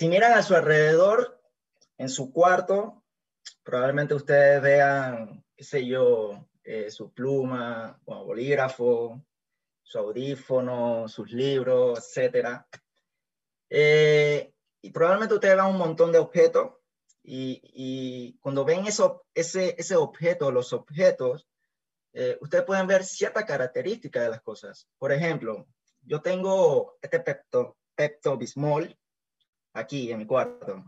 Si miran a su alrededor, en su cuarto, probablemente ustedes vean, qué sé yo, eh, su pluma, o bolígrafo, su audífono, sus libros, etc. Eh, y probablemente ustedes vean un montón de objetos y, cuando ven eso, ese, ese objeto, los objetos, eh, ustedes pueden ver cierta característica de las cosas. Por ejemplo, yo tengo este Pepto, Pepto Bismol aquí en mi cuarto.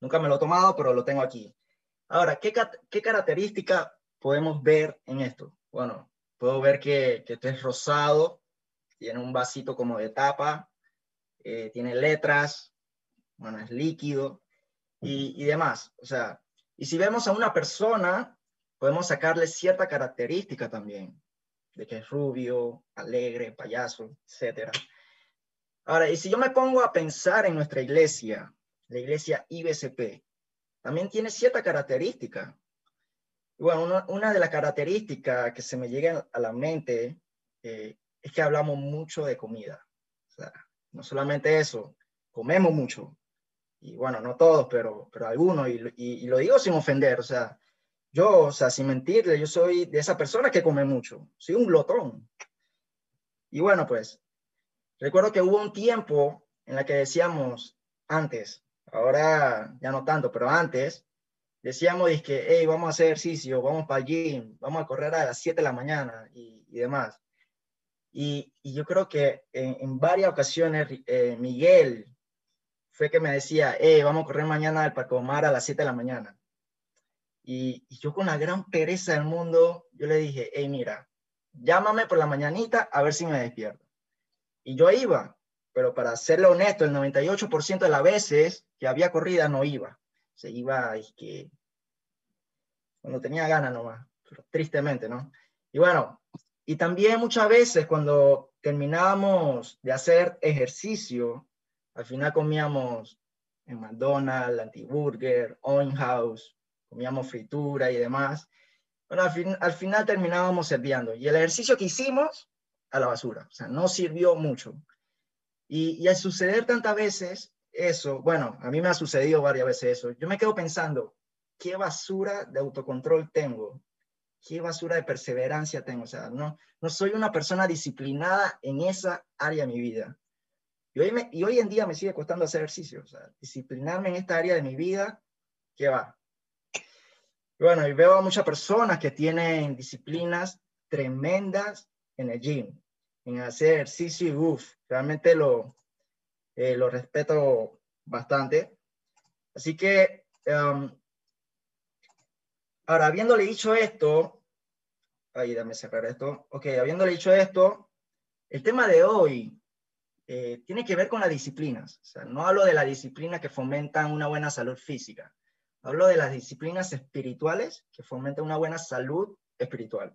Nunca me lo he tomado, pero lo tengo aquí. Ahora, ¿qué, qué característica podemos ver en esto? Bueno, puedo ver que, que este es rosado, tiene un vasito como de tapa, eh, tiene letras, bueno, es líquido y, y demás. O sea, y si vemos a una persona, podemos sacarle cierta característica también, de que es rubio, alegre, payaso, etc. Ahora, y si yo me pongo a pensar en nuestra iglesia, la iglesia IBCP, también tiene cierta característica. Bueno, una, de las características que se me llegan a la mente eh, es que hablamos mucho de comida. O sea, no solamente eso, comemos mucho. Y bueno, no todos, pero, pero algunos, y, y, lo digo sin ofender, o sea, yo, o sea, sin mentirle, yo soy de esa persona que come mucho, soy un glotón. Y bueno, pues, recuerdo que hubo un tiempo en la que decíamos antes, ahora ya no tanto, pero antes, decíamos que, hey, vamos a hacer ejercicio, vamos para el gym, vamos a correr a las 7 de la mañana y, demás. Y, yo creo que en, varias ocasiones eh, Miguel fue que me decía, hey, vamos a correr mañana al Parque Omar a las 7 de la mañana. Y, y, yo con la gran pereza del mundo, yo le dije, hey, mira, llámame por la mañanita a ver si me despierto. Y yo iba, pero para serle honesto, el 98% de las veces que había corrida no iba. Se iba es que cuando tenía ganas nomás, pero tristemente, ¿no? Y bueno, y también muchas veces cuando terminábamos de hacer ejercicio, al final comíamos en McDonald's, Antiburger, Owen House, comíamos fritura y demás. Bueno, al, fin, al final terminábamos sirviendo. Y el ejercicio que hicimos, a la basura. O sea, no sirvió mucho. Y, y al suceder tantas veces eso, bueno, a mí me ha sucedido varias veces eso. Yo me quedo pensando, ¿qué basura de autocontrol tengo? qué basura de perseverancia tengo. O sea, no, no soy una persona disciplinada en esa área de mi vida. Y hoy, y hoy en día me sigue costando hacer ejercicio. O sea, disciplinarme en esta área de mi vida, ¿qué va? bueno, y veo a muchas personas que tienen disciplinas tremendas en el gym, en hacer ejercicio y uff, realmente lo, eh, lo respeto bastante. Así que um, Ahora, habiéndole dicho esto, ahí dame cerrar esto. Ok, habiéndole dicho esto, el tema de hoy eh, tiene que ver con las disciplinas. O sea, no hablo de las disciplinas que fomentan una buena salud física. Hablo de las disciplinas espirituales que fomentan una buena salud espiritual.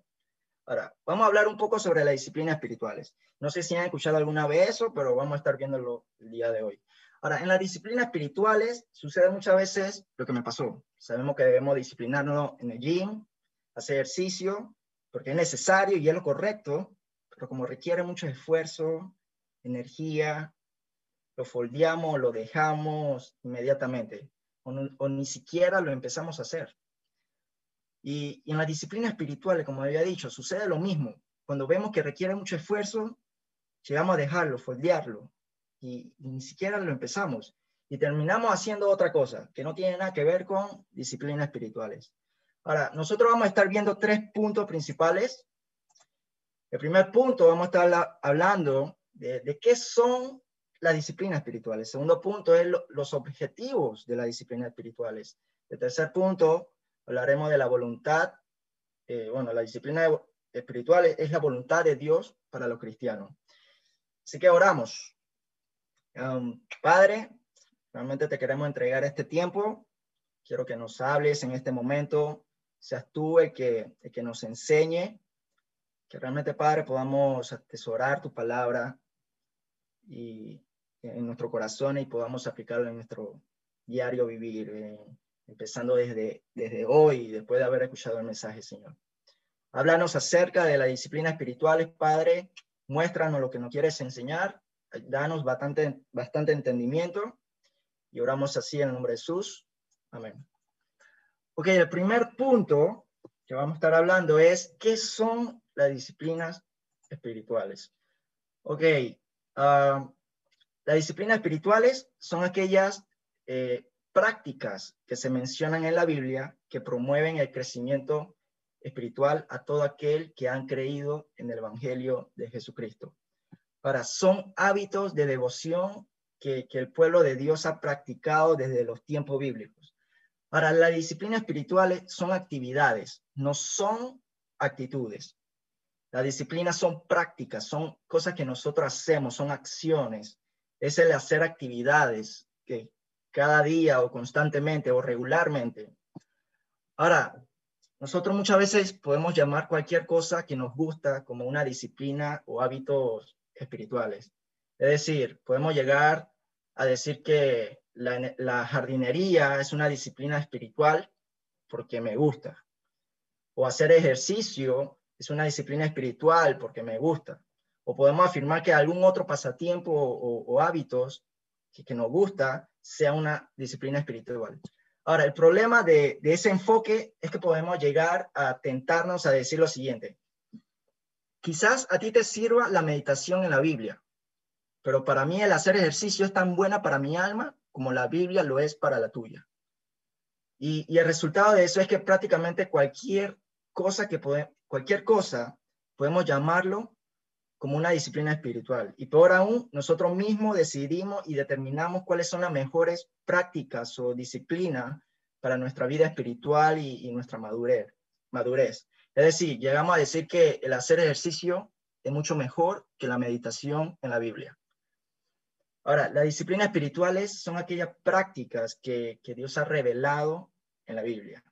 Ahora, vamos a hablar un poco sobre las disciplinas espirituales. No sé si han escuchado alguna vez eso, pero vamos a estar viéndolo el día de hoy. Ahora, en las disciplinas espirituales sucede muchas veces lo que me pasó. Sabemos que debemos disciplinarnos en el gym, hacer ejercicio, porque es necesario y es lo correcto, pero como requiere mucho esfuerzo, energía, lo foldeamos, lo dejamos inmediatamente, o, ni siquiera lo empezamos a hacer. Y, en las disciplinas espirituales, como había dicho, sucede lo mismo. Cuando vemos que requiere mucho esfuerzo, llegamos a dejarlo, foldearlo, y, ni siquiera lo empezamos. Y terminamos haciendo otra cosa que no tiene nada que ver con disciplinas espirituales. Ahora, nosotros vamos a estar viendo tres puntos principales. El primer punto, vamos a estar hablando de, qué son las disciplinas espirituales. El segundo punto es los objetivos de las disciplinas espirituales. El tercer punto, hablaremos de la voluntad. Eh, bueno, la disciplina espiritual es la voluntad de Dios para los cristianos. Así que oramos. Um, padre, realmente te queremos entregar este tiempo. Quiero que nos hables en este momento. Seas tú el que, que nos enseñe. Que realmente, Padre, podamos atesorar tu palabra y en nuestro corazón y podamos aplicarlo en nuestro diario vivir, empezando desde, desde hoy, después de haber escuchado el mensaje, Señor. Háblanos acerca de las disciplinas espirituales, Padre. Muéstranos lo que nos quieres enseñar danos bastante, bastante entendimiento y oramos así en el nombre de Jesús. Amén. Ok, el primer punto que vamos a estar hablando es qué son las disciplinas espirituales. Ok, ah, las disciplinas espirituales son aquellas eh, prácticas que se mencionan en la Biblia que promueven el crecimiento espiritual a todo aquel que han creído en el Evangelio de Jesucristo. Ahora, son hábitos de devoción que, el pueblo de Dios ha practicado desde los tiempos bíblicos. Ahora, las disciplinas espirituales son actividades, no son actitudes. Las disciplinas son prácticas, son cosas que nosotros hacemos, son acciones. Es el hacer actividades que cada día o constantemente o regularmente. Ahora, nosotros muchas veces podemos llamar cualquier cosa que nos gusta como una disciplina o hábitos espirituales. Es decir, podemos llegar a decir que la, jardinería es una disciplina espiritual porque me gusta. O hacer ejercicio es una disciplina espiritual porque me gusta. O podemos afirmar que algún otro pasatiempo o, hábitos que, que, nos gusta sea una disciplina espiritual. Ahora, el problema de, ese enfoque es que podemos llegar a tentarnos a decir lo siguiente. Quizás a ti te sirva la meditación en la Biblia, pero para mí el hacer ejercicio es tan buena para mi alma como la Biblia lo es para la tuya. Y, el resultado de eso es que prácticamente cualquier cosa que podemos, cualquier cosa podemos llamarlo como una disciplina espiritual. Y peor aún, nosotros mismos decidimos y determinamos cuáles son las mejores prácticas o disciplinas para nuestra vida espiritual y, nuestra madurez, madurez. Es decir, llegamos a decir que el hacer ejercicio es mucho mejor que la meditación en la Biblia. Ahora, las disciplinas espirituales son aquellas prácticas que, Dios ha revelado en la Biblia.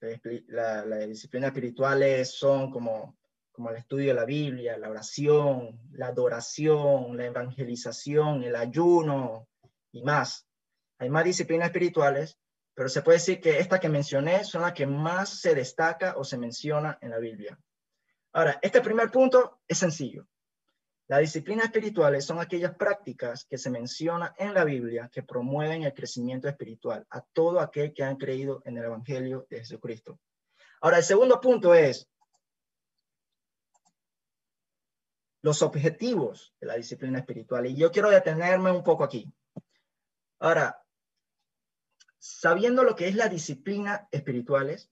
las disciplinas espirituales son como, como el estudio de la Biblia, la oración, la adoración, la evangelización, el ayuno y más. Hay más disciplinas espirituales, pero se puede decir que estas que mencioné son las que más se destaca o se menciona en la Biblia. Ahora, este primer punto es sencillo. Las disciplinas espirituales son aquellas prácticas que se mencionan en la Biblia que promueven el crecimiento espiritual a todo aquel que han creído en el Evangelio de Jesucristo. Ahora, el segundo punto es los objetivos de la disciplina espiritual. Y yo quiero detenerme un poco aquí. Ahora, sabiendo lo que es la disciplina espirituales,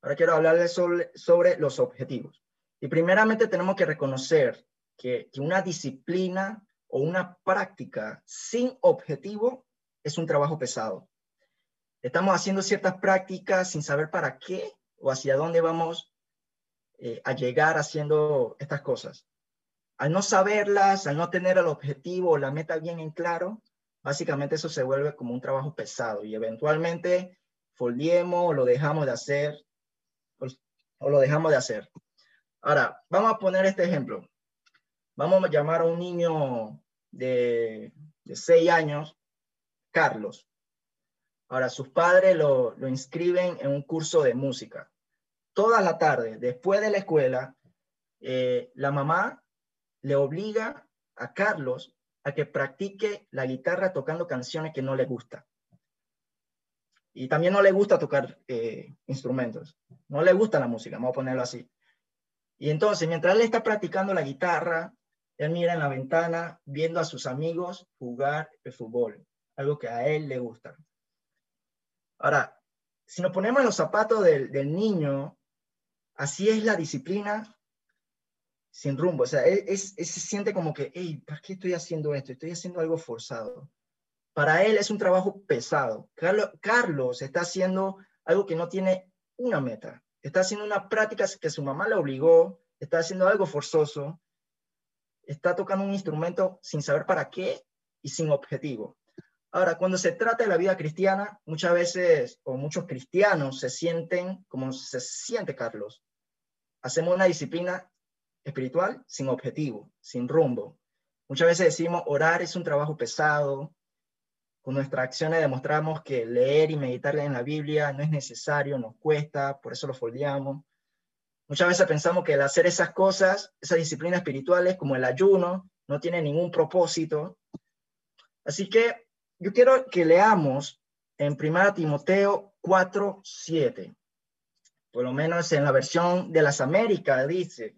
ahora quiero hablarles sobre, los objetivos. Y primeramente tenemos que reconocer que, una disciplina o una práctica sin objetivo es un trabajo pesado. Estamos haciendo ciertas prácticas sin saber para qué o hacia dónde vamos eh, a llegar haciendo estas cosas. Al no saberlas, al no tener el objetivo o la meta bien en claro, básicamente eso se vuelve como un trabajo pesado y eventualmente foldiemos o lo dejamos de hacer o lo dejamos de hacer. Ahora, vamos a poner este ejemplo. Vamos a llamar a un niño de, de seis años, Carlos. Ahora, sus padres lo, lo inscriben en un curso de música. Toda la tarde, después de la escuela, eh, la mamá le obliga a Carlos a que practique la guitarra tocando canciones que no le gusta. Y también no le gusta tocar eh, instrumentos. No le gusta la música, vamos a ponerlo así. Y entonces, mientras él está practicando la guitarra, él mira en la ventana viendo a sus amigos jugar el fútbol, algo que a él le gusta. Ahora, si nos ponemos en los zapatos del, niño, así es la disciplina sin rumbo. O sea, él, se siente como que, hey, ¿para qué estoy haciendo esto? Estoy haciendo algo forzado. Para él es un trabajo pesado. Carlos, Carlos está haciendo algo que no tiene una meta. Está haciendo una práctica que su mamá le obligó, está haciendo algo forzoso, está tocando un instrumento sin saber para qué y sin objetivo. Ahora, cuando se trata de la vida cristiana, muchas veces, o muchos cristianos se sienten como se siente Carlos. Hacemos una disciplina espiritual sin objetivo, sin rumbo. Muchas veces decimos, orar es un trabajo pesado. Con nuestras acciones demostramos que leer y meditar en la Biblia no es necesario, nos cuesta, por eso lo foldeamos. Muchas veces pensamos que el hacer esas cosas, esas disciplinas espirituales como el ayuno, no tiene ningún propósito. Así que yo quiero que leamos en 1 Timoteo 4, 7. Por lo menos en la versión de las Américas dice,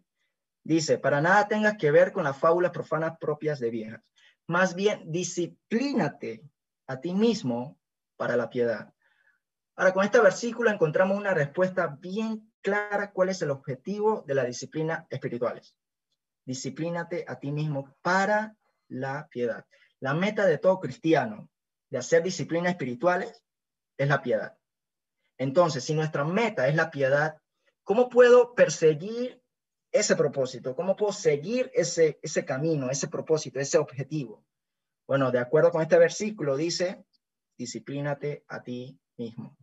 dice, para nada tengas que ver con las fábulas profanas propias de viejas. Más bien, disciplínate a ti mismo para la piedad. Ahora, con este versículo encontramos una respuesta bien clara cuál es el objetivo de la disciplina espirituales. Disciplínate a ti mismo para la piedad. La meta de todo cristiano de hacer disciplinas espirituales es la piedad. Entonces, si nuestra meta es la piedad, ¿cómo puedo perseguir ese propósito? ¿Cómo puedo seguir ese, ese camino, ese propósito, ese objetivo? Bueno, de acuerdo con este versículo, dice, disciplínate a ti mismo.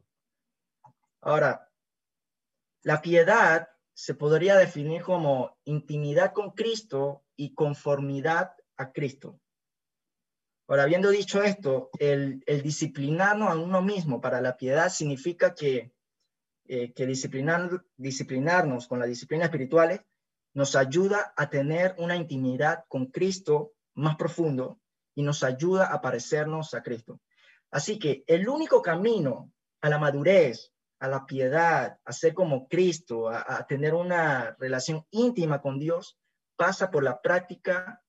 Ahora, la piedad se podría definir como intimidad con Cristo y conformidad a Cristo. Ahora, habiendo dicho esto, el, el disciplinarnos a uno mismo para la piedad significa que, eh, que disciplinar, disciplinarnos con la disciplina espiritual nos ayuda a tener una intimidad con Cristo más profundo y nos ayuda a parecernos a Cristo. Así que el único camino a la madurez, a la piedad, a ser como Cristo, a, tener una relación íntima con Dios, pasa por la práctica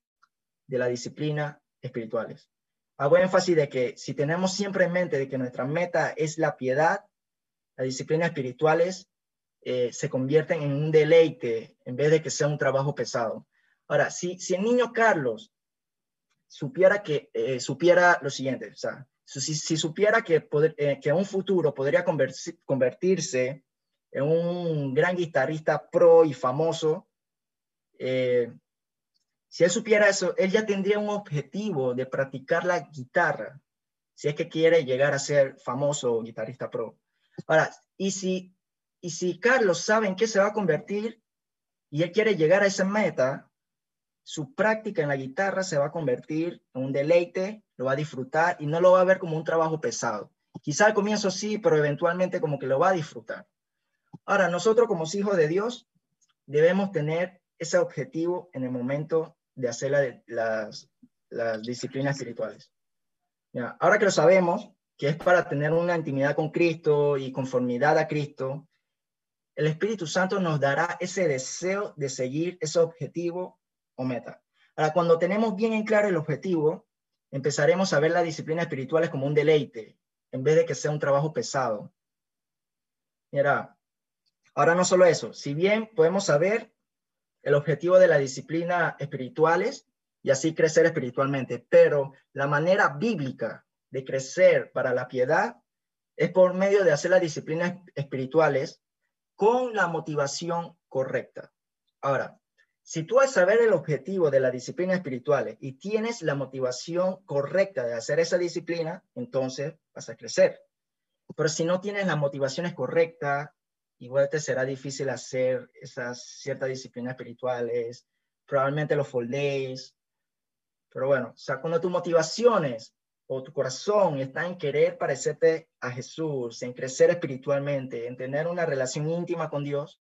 de la disciplina espirituales. Hago énfasis de que si tenemos siempre en mente de que nuestra meta es la piedad, las disciplinas espirituales eh, se convierten en un deleite en vez de que sea un trabajo pesado. Ahora, si, si el niño Carlos supiera que eh, supiera lo siguiente, o sea, si, supiera que, poder, eh, un futuro podría convertirse en un gran guitarrista pro y famoso, si él supiera eso, él ya tendría un objetivo de practicar la guitarra, si es que quiere llegar a ser famoso guitarrista pro. Ahora, y si, y si Carlos sabe en qué se va a convertir y él quiere llegar a esa meta, su práctica en la guitarra se va a convertir en un deleite, lo va a disfrutar y no lo va a ver como un trabajo pesado. Quizá al comienzo sí, pero eventualmente como que lo va a disfrutar. Ahora, nosotros como hijos de Dios debemos tener ese objetivo en el momento de hacer las, disciplinas espirituales. ahora que lo sabemos, que es para tener una intimidad con Cristo y conformidad a Cristo, el Espíritu Santo nos dará ese deseo de seguir ese objetivo o meta. Ahora, cuando tenemos bien en claro el objetivo, empezaremos a ver las disciplinas espirituales como un deleite, en vez de que sea un trabajo pesado. Mira, ahora no solo eso, si bien podemos saber el objetivo de la disciplina espirituales y así crecer espiritualmente. Pero la manera bíblica de crecer para la piedad es por medio de hacer las disciplinas espirituales con la motivación correcta. Ahora, si tú al saber el objetivo de la disciplina espirituales y tienes la motivación correcta de hacer esa disciplina, entonces vas a crecer. Pero si no tienes las motivaciones correctas, igual te será difícil hacer esas ciertas disciplinas espirituales, probablemente los foldees, pero bueno, o sea, tus motivaciones o tu corazón está en querer parecerte a Jesús, en crecer espiritualmente, en tener una relación íntima con Dios,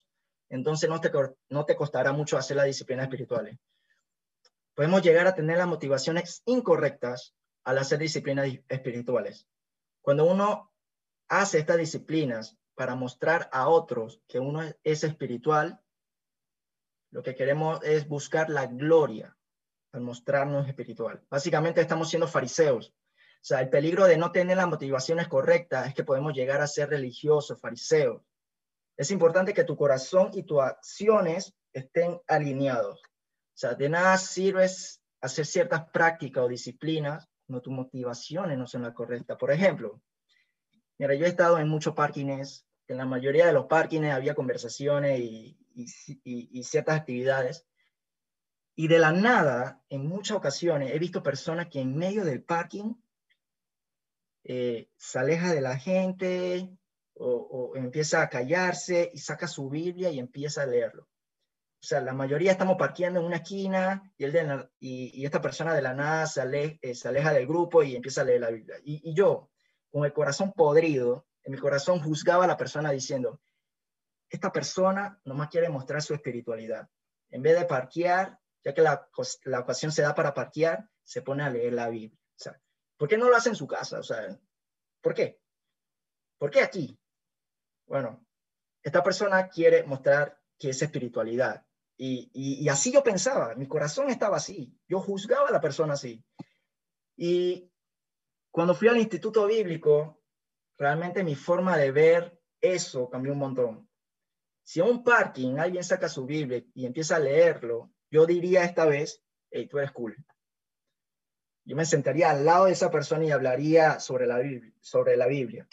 entonces no te, no te costará mucho hacer las disciplinas espirituales. Podemos llegar a tener las motivaciones incorrectas al hacer disciplinas espirituales. Cuando uno hace estas disciplinas para mostrar a otros que uno es espiritual, lo que queremos es buscar la gloria al mostrarnos espiritual. Básicamente estamos siendo fariseos. O sea, el peligro de no tener las motivaciones correctas es que podemos llegar a ser religiosos, fariseos. Es importante que tu corazón y tus acciones estén alineados. O sea, de nada sirve hacer ciertas prácticas o disciplinas cuando tus motivaciones no son las correctas. Por ejemplo, Mira, yo he estado en muchos parkings, en la mayoría de los parkings había conversaciones y, ciertas actividades. Y de la nada, en muchas ocasiones, he visto personas que en medio del parking eh, se aleja de la gente o, empieza a callarse y saca su Biblia y empieza a leerlo. O sea, la mayoría estamos parqueando en una esquina y, esta persona de la nada se, eh, se, aleja del grupo y empieza a leer la Biblia. y yo, con el corazón podrido, en mi corazón juzgaba a la persona diciendo, esta persona nomás quiere mostrar su espiritualidad. En vez de parquear, ya que la, la ocasión se da para parquear, se pone a leer la Biblia. ¿Por qué no lo hace en su casa? O sea, ¿por qué? ¿Por qué aquí? Bueno, esta persona quiere mostrar que es espiritualidad. Y, así yo pensaba, mi corazón estaba así, yo juzgaba a la persona así. Y cuando fui al instituto bíblico, realmente mi forma de ver eso cambió un montón. Si a un parking alguien saca su Biblia y empieza a leerlo, yo diría esta vez, hey, tú eres cool. Yo me sentaría al lado de esa persona y hablaría sobre la Biblia. Sobre la Biblia.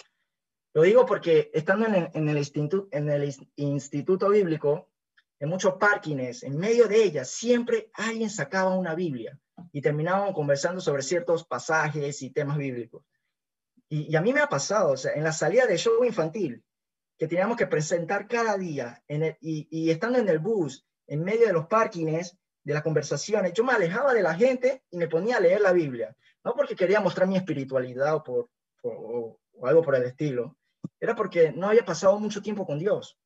Lo digo porque estando en el, instituto, en el instituto bíblico, en muchos parkings, en medio de ellas, siempre alguien sacaba una Biblia y terminaban conversando sobre ciertos pasajes y temas bíblicos. Y, a mí me ha pasado, o sea, en la salida de show infantil, que teníamos que presentar cada día, y, y, estando en el bus, en medio de los parkings, de las conversaciones, yo me alejaba de la gente y me ponía a leer la Biblia, no porque quería mostrar mi espiritualidad o, por, algo por el estilo, era porque no había pasado mucho tiempo con Dios.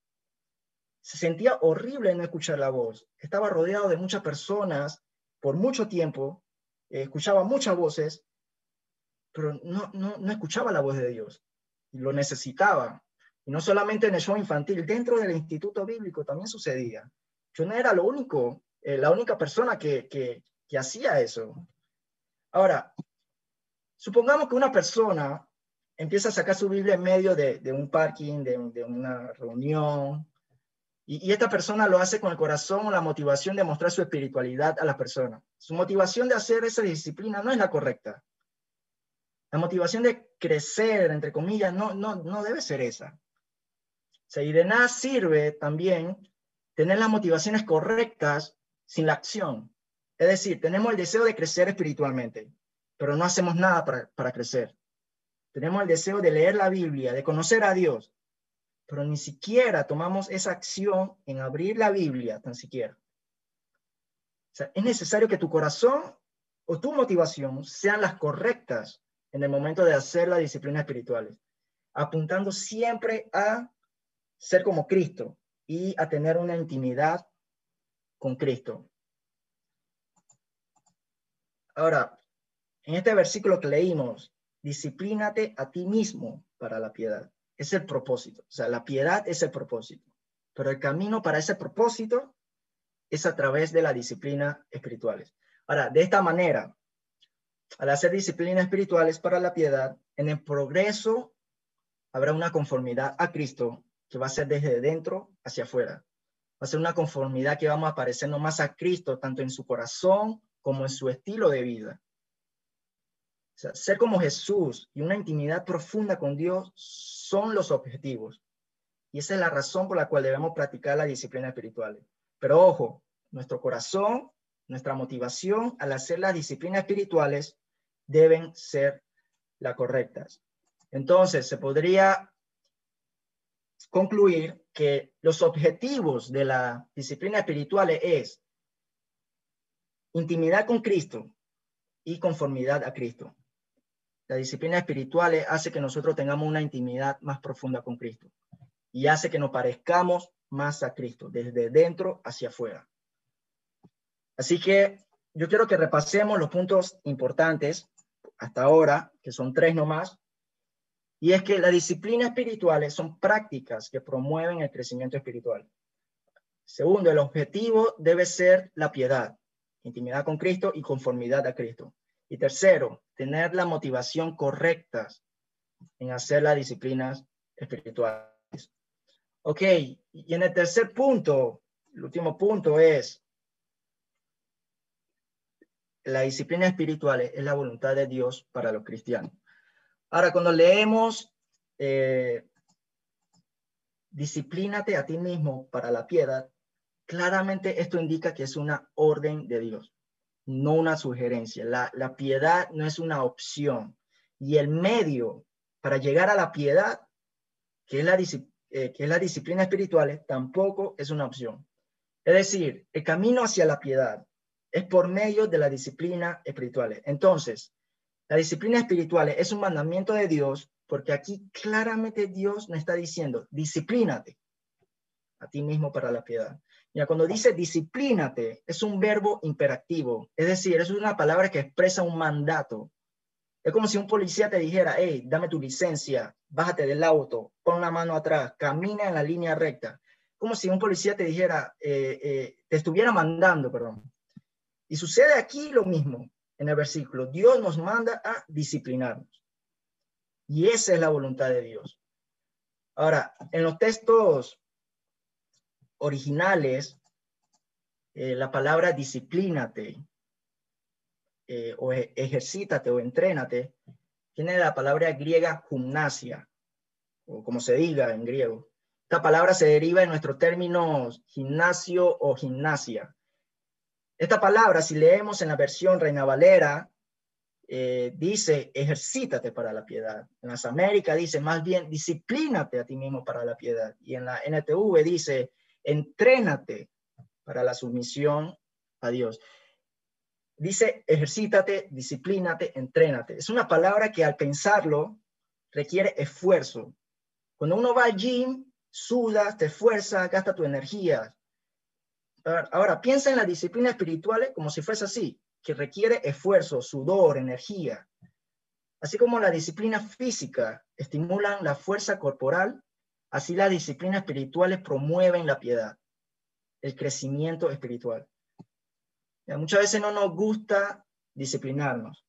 Se sentía horrible no escuchar la voz. Estaba rodeado de muchas personas por mucho tiempo, eh, escuchaba muchas voces, pero no, no, no escuchaba la voz de Dios. Y lo necesitaba. Y no solamente en el show infantil, dentro del instituto bíblico también sucedía. Yo no era lo único, eh, la única persona que, que, hacía eso. Ahora, supongamos que una persona empieza a sacar su Biblia en medio de, un parking, de, una reunión, y, esta persona lo hace con el corazón o la motivación de mostrar su espiritualidad a la persona. Su motivación de hacer esa disciplina no es la correcta. La motivación de crecer, entre comillas, no, no, no debe ser esa. O y de nada sirve también tener las motivaciones correctas sin la acción. Es decir, tenemos el deseo de crecer espiritualmente, pero no hacemos nada para, para crecer. Tenemos el deseo de leer la Biblia, de conocer a Dios, pero ni siquiera tomamos esa acción en abrir la Biblia, tan siquiera. O sea, es necesario que tu corazón o tu motivación sean las correctas en el momento de hacer las disciplinas espirituales, apuntando siempre a ser como Cristo y a tener una intimidad con Cristo. Ahora, en este versículo que leímos, disciplínate a ti mismo para la piedad. Es el propósito. O sea, la piedad es el propósito. Pero el camino para ese propósito es a través de la disciplina espirituales. Ahora, de esta manera, al hacer disciplinas espirituales para la piedad, en el progreso habrá una conformidad a Cristo que va a ser desde dentro hacia afuera. Va a ser una conformidad que vamos a parecernos más a Cristo, tanto en su corazón como en su estilo de vida ser como Jesús y una intimidad profunda con Dios son los objetivos. Y esa es la razón por la cual debemos practicar la disciplina espiritual. Pero ojo, nuestro corazón, nuestra motivación al hacer las disciplinas espirituales deben ser las correctas. Entonces, se podría concluir que los objetivos de la disciplina espiritual es intimidad con Cristo y conformidad a Cristo. La disciplina espiritual hace que nosotros tengamos una intimidad más profunda con Cristo y hace que nos parezcamos más a Cristo, desde dentro hacia afuera. Así que yo quiero que repasemos los puntos importantes hasta ahora, que son tres nomás, y es que las disciplinas espirituales son prácticas que promueven el crecimiento espiritual. Segundo, el objetivo debe ser la piedad, intimidad con Cristo y conformidad a Cristo. Y tercero, tener la motivación correcta en hacer las disciplinas espirituales. Ok, y en el tercer punto, el último punto es, la disciplina espiritual es la voluntad de Dios para los cristianos. Ahora, cuando leemos, eh, disciplínate a ti mismo para la piedad, claramente esto indica que es una orden de Dios no una sugerencia. La, piedad no es una opción. Y el medio para llegar a la piedad, que es la, eh, que es la disciplina espiritual, tampoco es una opción. Es decir, el camino hacia la piedad es por medio de la disciplina espiritual. Entonces, la disciplina espiritual es un mandamiento de Dios porque aquí claramente Dios nos está diciendo, disciplínate a ti mismo para la piedad. Ya cuando dice disciplínate, es un verbo imperativo, es decir, es una palabra que expresa un mandato. Es como si un policía te dijera, hey, dame tu licencia, bájate del auto, pon la mano atrás, camina en la línea recta. Como si un policía te dijera, eh, eh, te estuviera mandando, perdón. Y sucede aquí lo mismo en el versículo. Dios nos manda a disciplinarnos. Y esa es la voluntad de Dios. Ahora, en los textos originales, eh, la palabra disciplínate eh, o e, ejercítate o entrénate tiene la palabra griega gimnasia, o como se diga en griego. Esta palabra se deriva de nuestro término gimnasio o gimnasia. Esta palabra, si leemos en la versión Reina Valera, eh, dice ejercítate para la piedad. En las Américas dice más bien disciplínate a ti mismo para la piedad. Y en la NTV dice entrénate para la sumisión a Dios. Dice ejercítate, disciplínate, entrénate. Es una palabra que al pensarlo requiere esfuerzo. Cuando uno va al gym, sudas, te esfuerzas, gasta tu energía. Ahora, piensa en las disciplinas espirituales como si fuese así que requiere esfuerzo, sudor, energía. Así como la disciplina física estimulan la fuerza corporal, así las disciplinas espirituales promueven la piedad, el crecimiento espiritual. muchas veces no nos gusta disciplinarnos.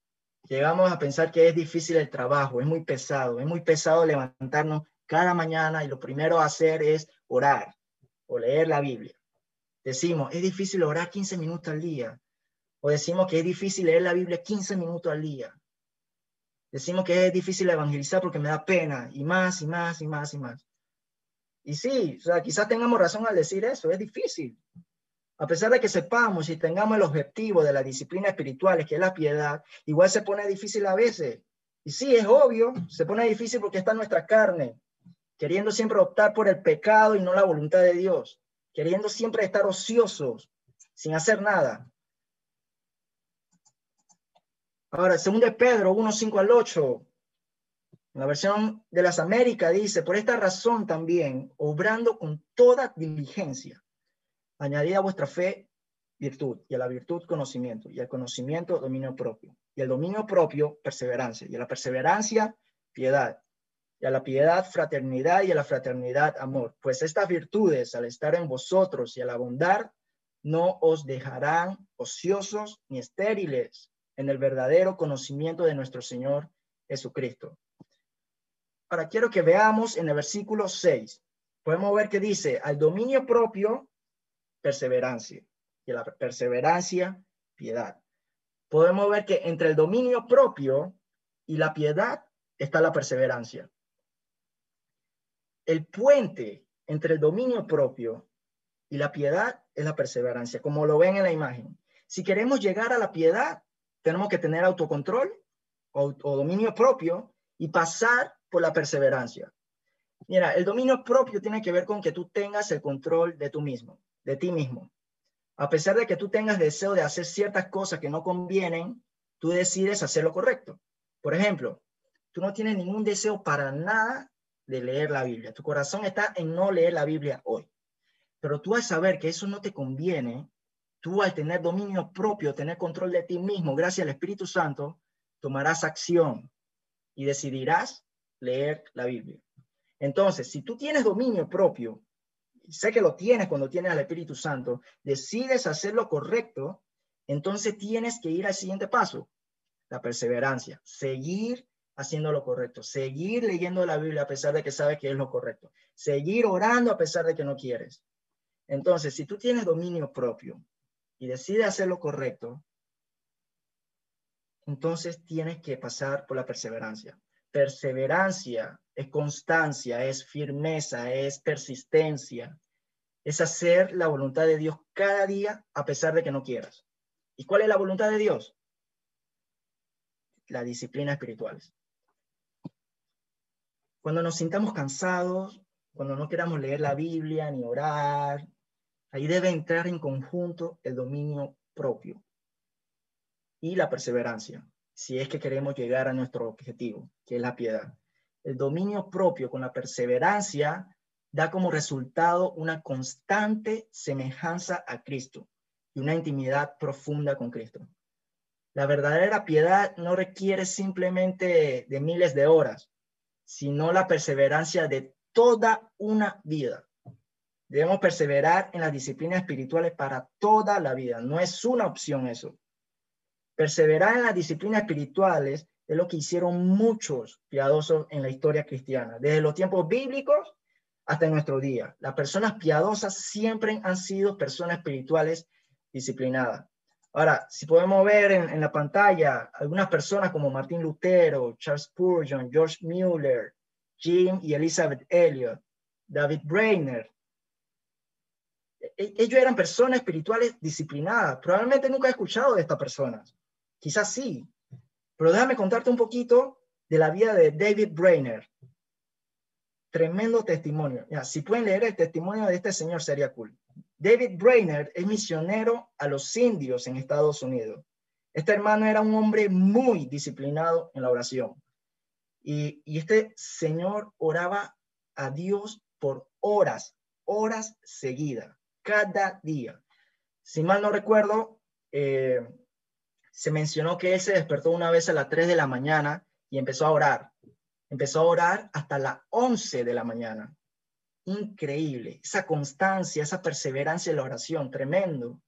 Llegamos a pensar que es difícil el trabajo, es muy pesado, es muy pesado levantarnos cada mañana y lo primero a hacer es orar o leer la Biblia. Decimos, es difícil orar 15 minutos al día. O decimos que es difícil leer la Biblia 15 minutos al día. Decimos que es difícil evangelizar porque me da pena y más y más y más y más. Y sí, o sea, quizás tengamos razón al decir eso, es difícil. A pesar de que sepamos y tengamos el objetivo de la disciplina espiritual, que es la piedad, igual se pone difícil a veces. Y sí, es obvio, se pone difícil porque está nuestra carne, queriendo siempre optar por el pecado y no la voluntad de Dios, queriendo siempre estar ociosos, sin hacer nada. Ahora, segundo de Pedro 1, 5 al 8, la versión de las Américas dice, por esta razón también, obrando con toda diligencia, añadid a vuestra fe virtud, y a la virtud conocimiento, y al conocimiento dominio propio, y al dominio propio perseverancia, y a la perseverancia piedad, y a la piedad fraternidad, y a la fraternidad amor, pues estas virtudes al estar en vosotros y al abundar, no os dejarán ociosos ni estériles en el verdadero conocimiento de nuestro Señor Jesucristo. Ahora quiero que veamos en el versículo 6. Podemos ver que dice, al dominio propio, perseverancia. Y la perseverancia, piedad. Podemos ver que entre el dominio propio y la piedad está la perseverancia. El puente entre el dominio propio y la piedad es la perseverancia, como lo ven en la imagen. Si queremos llegar a la piedad, tenemos que tener autocontrol o, dominio propio y pasar por la perseverancia. Mira, el dominio propio tiene que ver con que tú tengas el control de tú mismo, de ti mismo. A pesar de que tú tengas deseo de hacer ciertas cosas que no convienen, tú decides hacer lo correcto. Por ejemplo, tú no tienes ningún deseo para nada de leer la Biblia. Tu corazón está en no leer la Biblia hoy. Pero tú al saber que eso no te conviene, Tú al tener dominio propio, tener control de ti mismo, gracias al Espíritu Santo, tomarás acción y decidirás leer la Biblia. Entonces, si tú tienes dominio propio, sé que lo tienes cuando tienes al Espíritu Santo, decides hacer lo correcto, entonces tienes que ir al siguiente paso, la perseverancia, seguir haciendo lo correcto, seguir leyendo la Biblia a pesar de que sabes que es lo correcto, seguir orando a pesar de que no quieres. Entonces, si tú tienes dominio propio, y decide hacer lo correcto, entonces tienes que pasar por la perseverancia. Perseverancia es constancia, es firmeza, es persistencia, es hacer la voluntad de Dios cada día a pesar de que no quieras. ¿Y cuál es la voluntad de Dios? La disciplina espiritual. Cuando nos sintamos cansados, cuando no queramos leer la Biblia ni orar, Ahí debe entrar en conjunto el dominio propio y la perseverancia, si es que queremos llegar a nuestro objetivo, que es la piedad. El dominio propio con la perseverancia da como resultado una constante semejanza a Cristo y una intimidad profunda con Cristo. La verdadera piedad no requiere simplemente de miles de horas, sino la perseverancia de toda una vida. Debemos perseverar en las disciplinas espirituales para toda la vida. No es una opción eso. Perseverar en las disciplinas espirituales es lo que hicieron muchos piadosos en la historia cristiana, desde los tiempos bíblicos hasta nuestro día. Las personas piadosas siempre han sido personas espirituales disciplinadas. Ahora, si podemos ver en, la pantalla algunas personas como Martín Lutero, Charles Spurgeon, George Mueller, Jim y Elizabeth Elliot, David Brainerd, e, ellos eran personas espirituales disciplinadas. Probablemente nunca he escuchado de estas personas. Quizás sí. Pero déjame contarte un poquito de la vida de David Brainerd. Tremendo testimonio. Ya, si pueden leer el testimonio de este señor sería cool. David Brainerd es misionero a los indios en Estados Unidos. Este hermano era un hombre muy disciplinado en la oración. Y, este señor oraba a Dios por horas, horas seguidas, cada día. Si mal no recuerdo, eh, se mencionó que él se despertó una vez a las 3 de la mañana y empezó a orar. Empezó a orar hasta las 11 de la mañana. Increíble, esa constancia, esa perseverancia en la oración, tremendo.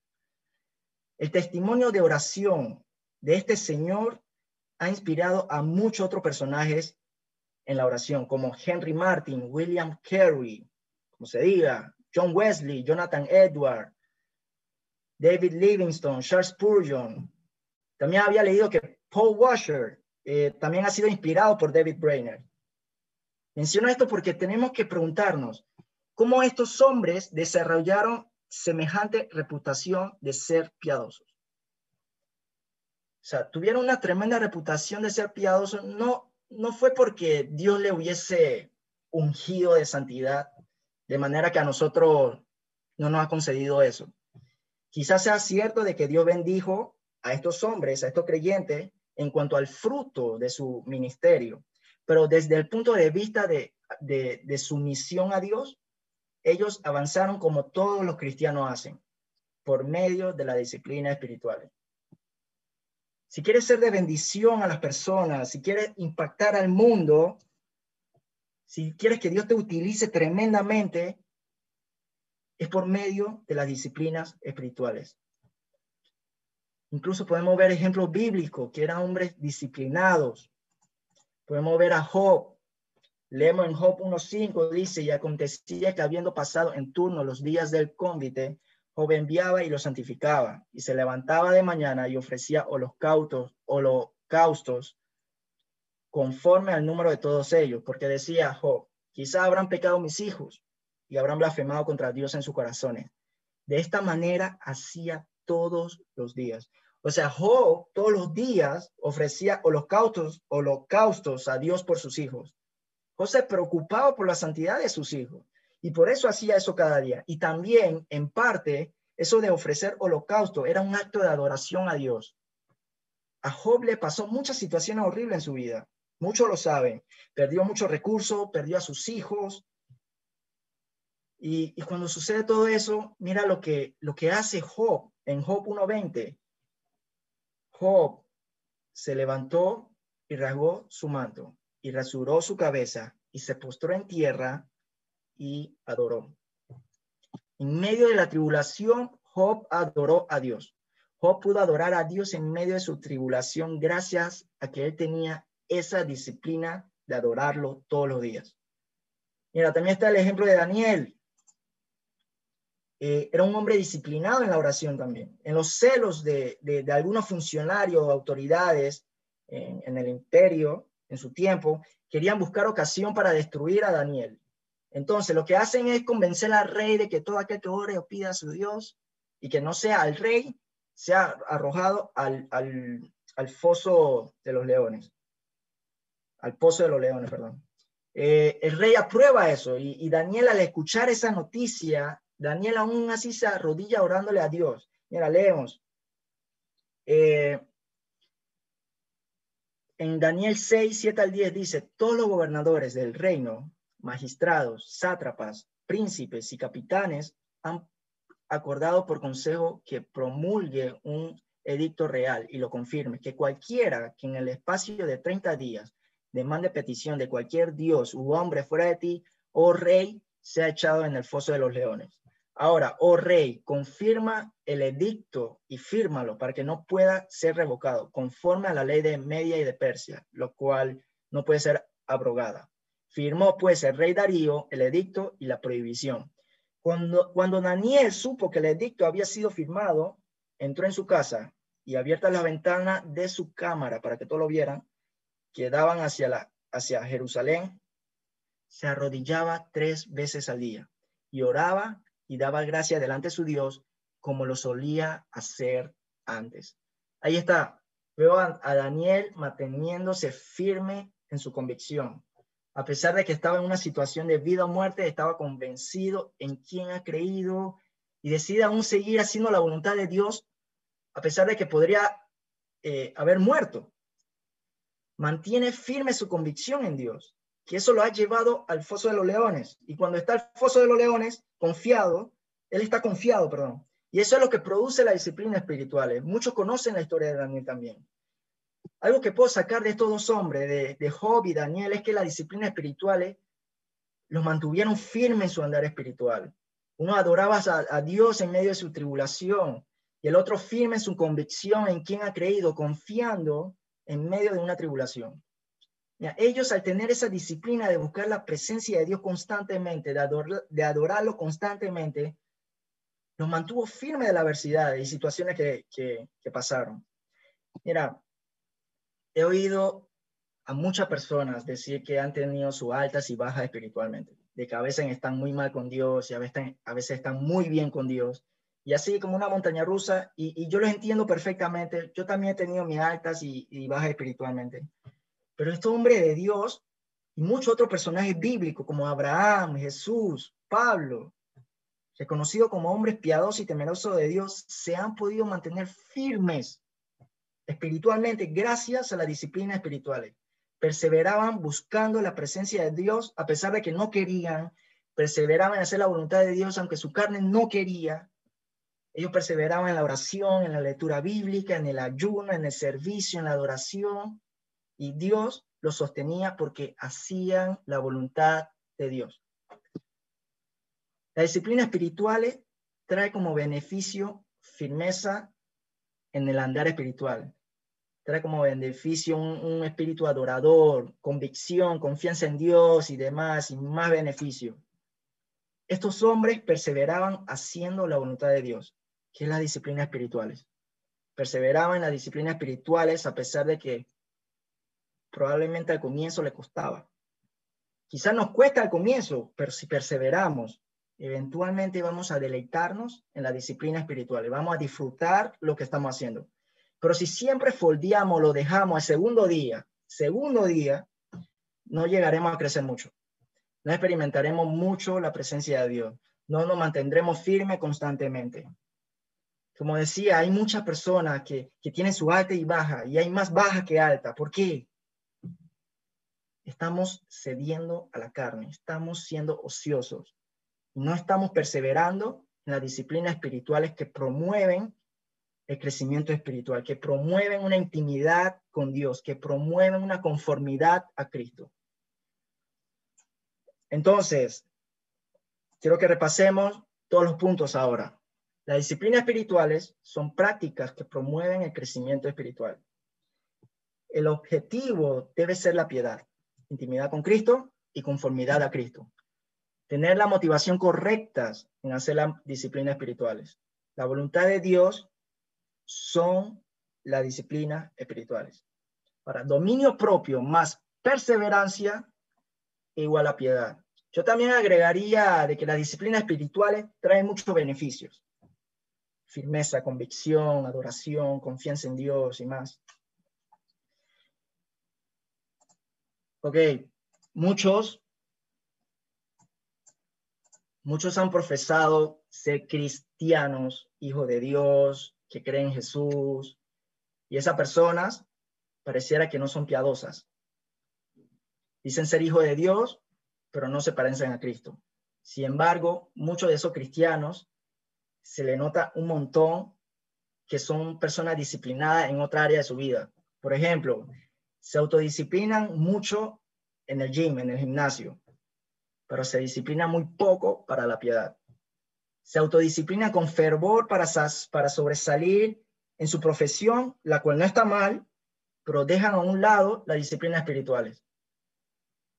El testimonio de oración de este Señor ha inspirado a muchos otros personajes en la oración, como Henry Martin, William Carey, como se diga, John Wesley, Jonathan Edward, David Livingstone, Charles Spurgeon, también había leído que Paul Washer eh, también ha sido inspirado por David Brainerd. Menciono esto porque tenemos que preguntarnos cómo estos hombres desarrollaron semejante reputación de ser piadosos. O sea, tuvieron una tremenda reputación de ser piadosos, no, no fue porque Dios le hubiese ungido de santidad, de manera que a nosotros no nos ha concedido eso. Quizás sea cierto de que Dios bendijo a estos hombres, a estos creyentes, en cuanto al fruto de su ministerio. Pero desde el punto de vista de, de, su misión a Dios, ellos avanzaron como todos los cristianos hacen, por medio de la disciplina espiritual. Si quieres ser de bendición a las personas, si quieres impactar al mundo, si quieres que Dios te utilice tremendamente, es por medio de las disciplinas espirituales. Incluso podemos ver ejemplos bíblicos que eran hombres disciplinados. Podemos ver a Job. Leemos en Job 1.5, dice, y acontecía que habiendo pasado en turno los días del cónvite, Job enviaba y lo santificaba, y se levantaba de mañana y ofrecía holocaustos, holocaustos conforme al número de todos ellos, porque decía Job, quizá habrán pecado mis hijos y habrán blasfemado contra Dios en sus corazones. De esta manera hacía todos los días. O sea, Job todos los días ofrecía holocaustos, holocaustos a Dios por sus hijos. José preocupado por la santidad de sus hijos y por eso hacía eso cada día. Y también, en parte, eso de ofrecer holocausto era un acto de adoración a Dios. A Job le pasó muchas situaciones horribles en su vida. Muchos lo saben. Perdió muchos recursos, perdió a sus hijos. Y, y cuando sucede todo eso, mira lo que, lo que hace Job en Job 1.20, Job se levantó y rasgó su manto y rasuró su cabeza y se postró en tierra y adoró. En medio de la tribulación, Job adoró a Dios. Job pudo adorar a Dios en medio de su tribulación gracias a que él tenía esa disciplina de adorarlo todos los días. Mira, también está el ejemplo de Daniel. Eh, era un hombre disciplinado en la oración también. En los celos de, de, algunos funcionarios o autoridades en, en, el imperio, en su tiempo, querían buscar ocasión para destruir a Daniel. Entonces, lo que hacen es convencer al rey de que todo aquel que ore o pida a su Dios y que no sea al rey, sea arrojado al, al, al foso de los leones, al pozo de los leones, perdón. Eh, el rey aprueba eso y, y Daniel al escuchar esa noticia Daniel aún así se arrodilla orándole a Dios. Mira, leemos. Eh, en Daniel 6, 7 al 10 dice, todos los gobernadores del reino, magistrados, sátrapas, príncipes y capitanes han acordado por consejo que promulgue un edicto real y lo confirme, que cualquiera que en el espacio de 30 días demande petición de cualquier dios u hombre fuera de ti, oh rey, sea echado en el foso de los leones. Ahora, oh rey, confirma el edicto y fírmalo para que no pueda ser revocado, conforme a la ley de Media y de Persia, lo cual no puede ser abrogada. Firmó pues el rey Darío el edicto y la prohibición. Cuando, cuando Daniel supo que el edicto había sido firmado, entró en su casa y abierta la ventana de su cámara para que todos lo vieran, que daban hacia, la, hacia Jerusalén, se arrodillaba tres veces al día y oraba y daba gracia delante de su Dios como lo solía hacer antes. Ahí está. Veo a, Daniel manteniéndose firme en su convicción. A pesar de que estaba en una situación de vida o muerte, estaba convencido en quién ha creído y decide aún seguir haciendo la voluntad de Dios, a pesar de que podría eh, haber muerto. Mantiene firme su convicción en Dios que eso lo ha llevado al foso de los leones. Y cuando está el foso de los leones, confiado, él está confiado, perdón. Y eso es lo que produce la disciplina espiritual. Muchos conocen la historia de Daniel también. Algo que puedo sacar de estos dos hombres, de, de Job y Daniel, es que la disciplina espiritual los mantuvieron firmes en su andar espiritual. Uno adoraba a, a Dios en medio de su tribulación y el otro firme en su convicción en quien ha creído, confiando en medio de una tribulación ellos al tener esa disciplina de buscar la presencia de Dios constantemente, de, adorarlo constantemente, los mantuvo firme de la adversidad y situaciones que, que pasaron. Mira, he oído a muchas personas decir que han tenido sus altas y bajas espiritualmente, de que a veces están muy mal con Dios y a veces, a veces están muy bien con Dios. Y así como una montaña rusa, y, yo lo entiendo perfectamente, yo también he tenido mis altas y bajas espiritualmente. Pero este hombre de Dios y muchos otros personajes bíblicos como Abraham, Jesús, Pablo, reconocidos como hombres piadosos y temerosos de Dios, se han podido mantener firmes espiritualmente gracias a la disciplina espiritual. Perseveraban buscando la presencia de Dios a pesar de que no querían, perseveraban en hacer la voluntad de Dios aunque su carne no quería. Ellos perseveraban en la oración, en la lectura bíblica, en el ayuno, en el servicio, en la adoración y Dios los sostenía porque hacían la voluntad de Dios. La disciplina espiritual trae como beneficio firmeza en el andar espiritual. Trae como beneficio un, espíritu adorador, convicción, confianza en Dios y demás, y más beneficio. Estos hombres perseveraban haciendo la voluntad de Dios, que es la disciplina espirituales. Perseveraban en las disciplinas espirituales a pesar de que probablemente al comienzo le costaba. Quizás nos cuesta al comienzo, pero si perseveramos, eventualmente vamos a deleitarnos en la disciplina espiritual, vamos a disfrutar lo que estamos haciendo. Pero si siempre foldeamos, lo dejamos al segundo día, segundo día, no llegaremos a crecer mucho. No experimentaremos mucho la presencia de Dios. No nos mantendremos firmes constantemente. Como decía, hay muchas personas que, que tienen su alta y baja, y hay más baja que alta. ¿Por qué? Estamos cediendo a la carne, estamos siendo ociosos, no estamos perseverando en las disciplinas espirituales que promueven el crecimiento espiritual, que promueven una intimidad con Dios, que promueven una conformidad a Cristo. Entonces, quiero que repasemos todos los puntos ahora. Las disciplinas espirituales son prácticas que promueven el crecimiento espiritual. El objetivo debe ser la piedad intimidad con Cristo y conformidad a Cristo. Tener la motivación correcta en hacer las disciplinas espirituales. La voluntad de Dios son las disciplinas espirituales. Para dominio propio más perseverancia igual a piedad. Yo también agregaría de que las disciplinas espirituales traen muchos beneficios. Firmeza, convicción, adoración, confianza en Dios y más. Ok, muchos, muchos han profesado ser cristianos, hijos de Dios, que creen en Jesús, y esas personas pareciera que no son piadosas. Dicen ser hijos de Dios, pero no se parecen a Cristo. Sin embargo, muchos de esos cristianos se le nota un montón que son personas disciplinadas en otra área de su vida. Por ejemplo, se autodisciplinan mucho en el gym, en el gimnasio, pero se disciplinan muy poco para la piedad. Se autodisciplinan con fervor para, para sobresalir en su profesión, la cual no está mal, pero dejan a un lado las disciplinas espirituales.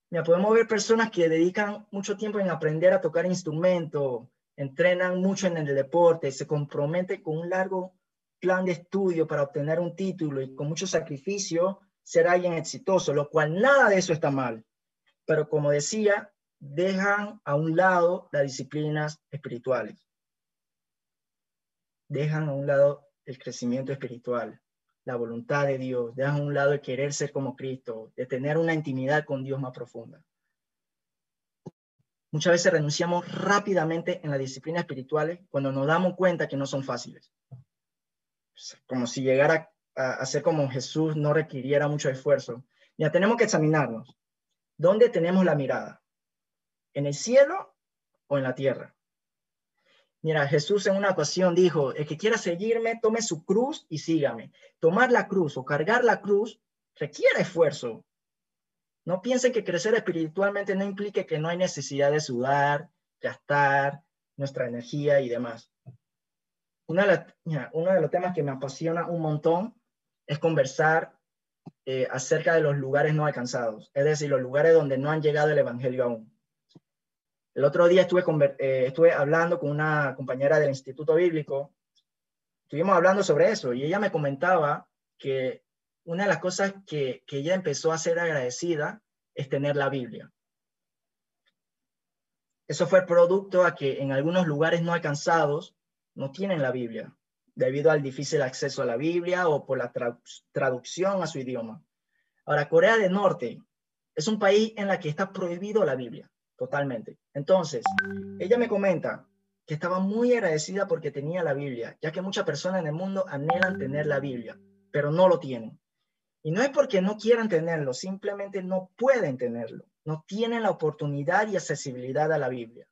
Mira, podemos ver personas que dedican mucho tiempo en aprender a tocar instrumento, entrenan mucho en el deporte, se comprometen con un largo plan de estudio para obtener un título y con mucho sacrificio ser alguien exitoso, lo cual nada de eso está mal. Pero como decía, dejan a un lado las disciplinas espirituales. Dejan a un lado el crecimiento espiritual, la voluntad de Dios, dejan a un lado el querer ser como Cristo, de tener una intimidad con Dios más profunda. Muchas veces renunciamos rápidamente en las disciplinas espirituales cuando nos damos cuenta que no son fáciles. Como si llegar a, ser como Jesús no requiriera mucho esfuerzo. Ya tenemos que examinarnos. ¿Dónde tenemos la mirada? ¿En el cielo o en la tierra? Mira, Jesús en una ocasión dijo, el que quiera seguirme, tome su cruz y sígame. Tomar la cruz o cargar la cruz requiere esfuerzo. No piensen que crecer espiritualmente no implique que no hay necesidad de sudar, gastar nuestra energía y demás. Una de uno de los temas que me apasiona un montón es conversar eh, acerca de los lugares no alcanzados, es decir, los lugares donde no han llegado el Evangelio aún. El otro día estuve, eh, estuve hablando con una compañera del Instituto Bíblico, estuvimos hablando sobre eso y ella me comentaba que una de las cosas que, que ella empezó a ser agradecida es tener la Biblia. Eso fue producto a que en algunos lugares no alcanzados no tienen la Biblia, debido al difícil acceso a la Biblia o por la traducción a su idioma. Ahora, Corea del Norte es un país en el que está prohibido la Biblia totalmente. Entonces, ella me comenta que estaba muy agradecida porque tenía la Biblia, ya que muchas personas en el mundo anhelan tener la Biblia, pero no lo tienen. Y no es porque no quieran tenerlo, simplemente no pueden tenerlo, no tienen la oportunidad y accesibilidad a la Biblia.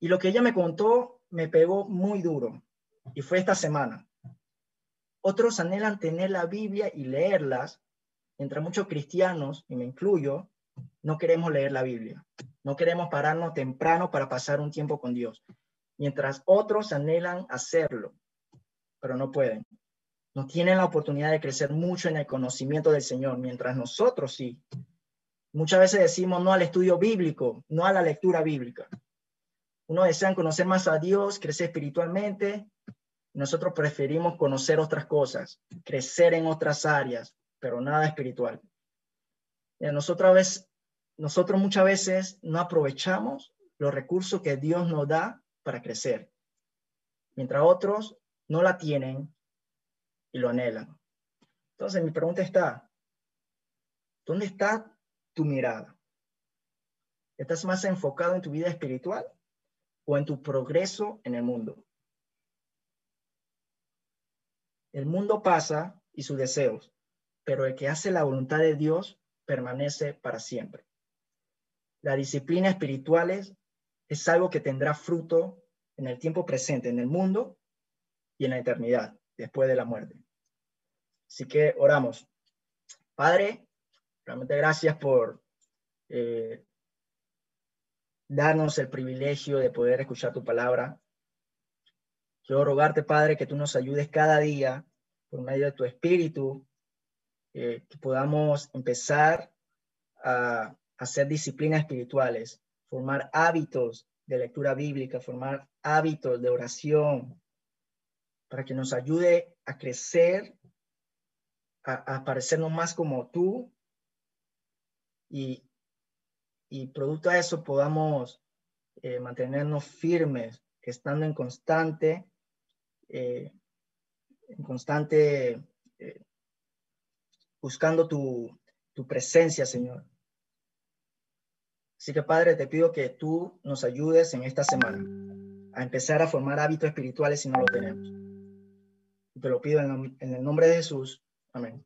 Y lo que ella me contó me pegó muy duro, y fue esta semana. Otros anhelan tener la Biblia y leerlas, mientras muchos cristianos, y me incluyo, no queremos leer la Biblia. No queremos pararnos temprano para pasar un tiempo con Dios, mientras otros anhelan hacerlo, pero no pueden. No tienen la oportunidad de crecer mucho en el conocimiento del Señor, mientras nosotros sí. Muchas veces decimos no al estudio bíblico, no a la lectura bíblica. Uno desea conocer más a Dios, crecer espiritualmente. Nosotros preferimos conocer otras cosas, crecer en otras áreas, pero nada espiritual. Nosotros, a veces, nosotros muchas veces no aprovechamos los recursos que Dios nos da para crecer, mientras otros no la tienen y lo anhelan. Entonces, mi pregunta está, ¿dónde está tu mirada? ¿Estás más enfocado en tu vida espiritual o en tu progreso en el mundo? El mundo pasa y sus deseos, pero el que hace la voluntad de Dios permanece para siempre. La disciplina espiritual es algo que tendrá fruto en el tiempo presente, en el mundo y en la eternidad, después de la muerte. Así que oramos. Padre, realmente gracias por eh, darnos el privilegio de poder escuchar tu palabra. Quiero rogarte, Padre, que tú nos ayudes cada día por medio de tu espíritu eh, que podamos empezar a hacer disciplinas espirituales, formar hábitos de lectura bíblica, formar hábitos de oración, para que nos ayude a crecer, a, parecernos más como tú. Y, y producto de eso podamos eh, mantenernos firmes, estando en constante, eh, en constante buscando tu, presencia, Señor. Así que, Padre, te pido que tú nos ayudes en esta semana a empezar a formar hábitos espirituales si no lo tenemos. Te lo pido en el nombre de Jesús. Amén.